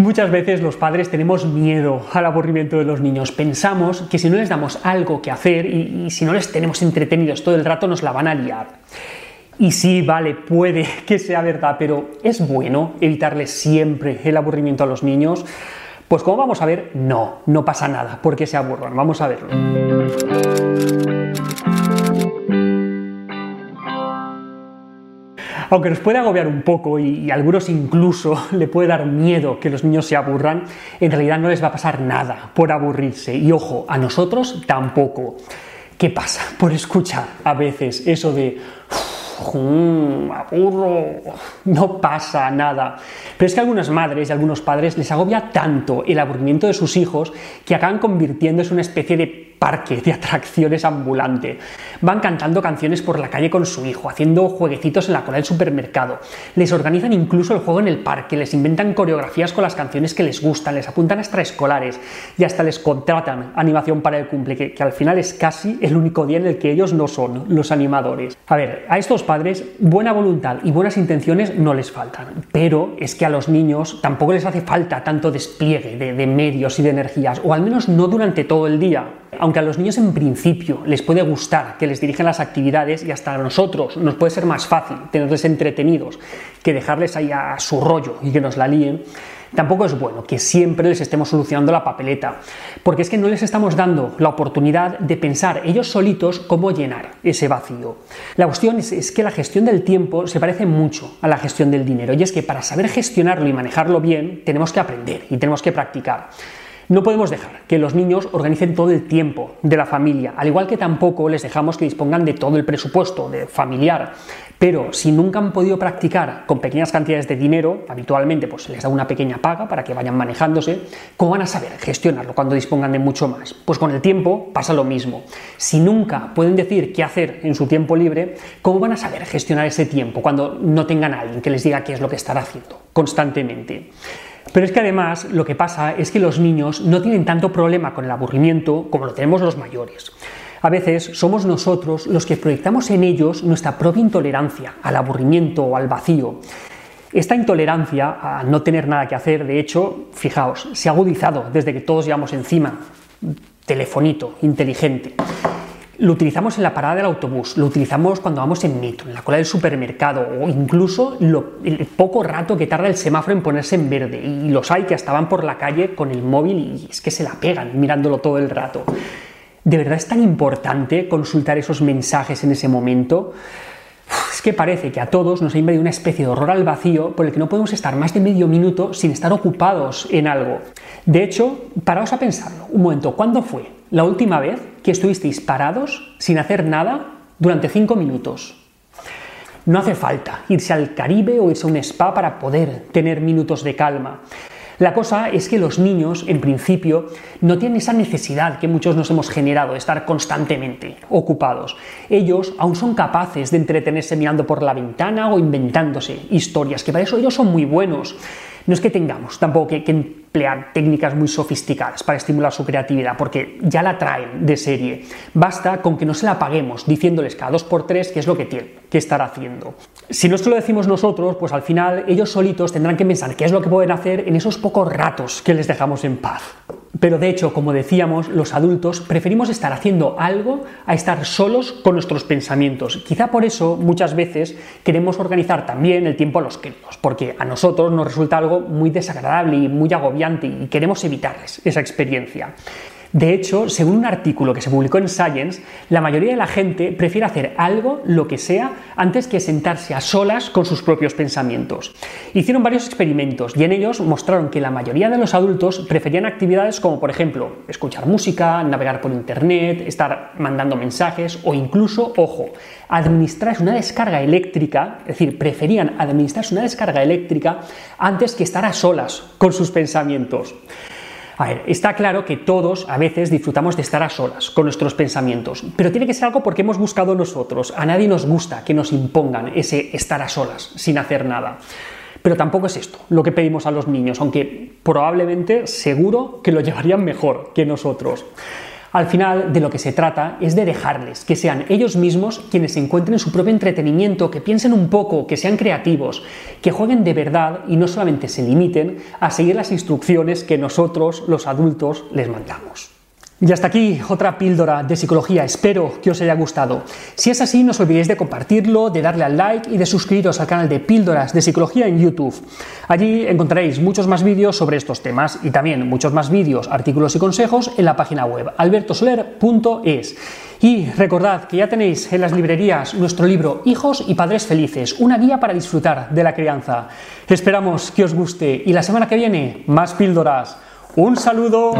Muchas veces los padres tenemos miedo al aburrimiento de los niños. Pensamos que si no les damos algo que hacer y, si no les tenemos entretenidos todo el rato nos la van a liar. Y sí, vale, puede que sea verdad, pero ¿es bueno evitarles siempre el aburrimiento a los niños? Pues como vamos a ver, no, no pasa nada porque se aburran. Vamos a verlo. Aunque nos puede agobiar un poco y, a algunos incluso le puede dar miedo que los niños se aburran, en realidad no les va a pasar nada por aburrirse. Y ojo, a nosotros tampoco. ¿Qué pasa? Por escuchar a veces eso de aburro, no pasa nada. Pero es que a algunas madres y algunos padres les agobia tanto el aburrimiento de sus hijos que acaban convirtiéndose en una especie de parque de atracciones ambulante. Van cantando canciones por la calle con su hijo, haciendo jueguecitos en la cola del supermercado. Les organizan incluso el juego en el parque, les inventan coreografías con las canciones que les gustan, les apuntan a extraescolares y hasta les contratan animación para el cumple, que, al final es casi el único día en el que ellos no son los animadores. A ver, a estos padres buena voluntad y buenas intenciones no les faltan, pero es que a los niños tampoco les hace falta tanto despliegue de, de medios y de energías, o al menos no durante todo el día. Aunque a los niños en principio les puede gustar que les dirijan las actividades y hasta a nosotros nos puede ser más fácil tenerles entretenidos que dejarles ahí a su rollo y que nos la líen, tampoco es bueno que siempre les estemos solucionando la papeleta, porque es que no les estamos dando la oportunidad de pensar ellos solitos cómo llenar ese vacío. La cuestión es, es, que la gestión del tiempo se parece mucho a la gestión del dinero, y es que para saber gestionarlo y manejarlo bien tenemos que aprender y tenemos que practicar. No podemos dejar que los niños organicen todo el tiempo de la familia, al igual que tampoco les dejamos que dispongan de todo el presupuesto de familiar. Pero si nunca han podido practicar con pequeñas cantidades de dinero, habitualmente pues les da una pequeña paga para que vayan manejándose, ¿cómo van a saber gestionarlo cuando dispongan de mucho más? Pues con el tiempo pasa lo mismo. Si nunca pueden decir qué hacer en su tiempo libre, ¿cómo van a saber gestionar ese tiempo cuando no tengan a alguien que les diga qué es lo que están haciendo constantemente? Pero es que además lo que pasa es que los niños no tienen tanto problema con el aburrimiento como lo tenemos los mayores. A veces somos nosotros los que proyectamos en ellos nuestra propia intolerancia al aburrimiento o al vacío. Esta intolerancia a no tener nada que hacer, de hecho, fijaos, se ha agudizado desde que todos llevamos encima telefonito inteligente. Lo utilizamos en la parada del autobús, lo utilizamos cuando vamos en metro, en la cola del supermercado o incluso lo, el poco rato que tarda el semáforo en ponerse en verde. Y los hay que estaban por la calle con el móvil y es que se la pegan mirándolo todo el rato. ¿De verdad es tan importante consultar esos mensajes en ese momento? Es que parece que a todos nos ha invadido una especie de horror al vacío por el que no podemos estar más de medio minuto sin estar ocupados en algo. De hecho, paraos a pensarlo. Un momento, ¿cuándo fue la última vez que estuvisteis parados sin hacer nada durante cinco minutos? No hace falta irse al Caribe o irse a un spa para poder tener minutos de calma. La cosa es que los niños, en principio, no tienen esa necesidad que muchos nos hemos generado de estar constantemente ocupados. Ellos aún son capaces de entretenerse mirando por la ventana o inventándose historias, que para eso ellos son muy buenos. No es que tengamos tampoco que, que técnicas muy sofisticadas para estimular su creatividad, porque ya la traen de serie. Basta con que no se la paguemos diciéndoles cada dos por tres qué es lo que tienen que estar haciendo. Si no se lo decimos nosotros, pues al final ellos solitos tendrán que pensar qué es lo que pueden hacer en esos pocos ratos que les dejamos en paz. Pero de hecho, como decíamos, los adultos preferimos estar haciendo algo a estar solos con nuestros pensamientos. Quizá por eso muchas veces queremos organizar también el tiempo a los críos, porque a nosotros nos resulta algo muy desagradable y muy agobiante y queremos evitarles esa experiencia. De hecho, según un artículo que se publicó en Science, la mayoría de la gente prefiere hacer algo, lo que sea, antes que sentarse a solas con sus propios pensamientos. Hicieron varios experimentos y en ellos mostraron que la mayoría de los adultos preferían actividades como, por ejemplo, escuchar música, navegar por internet, estar mandando mensajes o incluso, ojo, administrarse una descarga eléctrica, es decir, preferían administrarse una descarga eléctrica antes que estar a solas con sus pensamientos. A ver, está claro que todos a veces disfrutamos de estar a solas con nuestros pensamientos, pero tiene que ser algo porque hemos buscado nosotros. A nadie nos gusta que nos impongan ese estar a solas sin hacer nada. Pero tampoco es esto lo que pedimos a los niños, aunque probablemente seguro que lo llevarían mejor que nosotros. Al final, de lo que se trata es de dejarles, que sean ellos mismos quienes encuentren su propio entretenimiento, que piensen un poco, que sean creativos, que jueguen de verdad y no solamente se limiten a seguir las instrucciones que nosotros, los adultos, les mandamos. Y hasta aquí otra píldora de psicología. Espero que os haya gustado. Si es así, no os olvidéis de compartirlo, de darle al like y de suscribiros al canal de Píldoras de Psicología en YouTube. Allí encontraréis muchos más vídeos sobre estos temas y también muchos más vídeos, artículos y consejos en la página web albertosoler.es. Y recordad que ya tenéis en las librerías nuestro libro Hijos y Padres Felices, una guía para disfrutar de la crianza. Esperamos que os guste y la semana que viene más píldoras. Un saludo.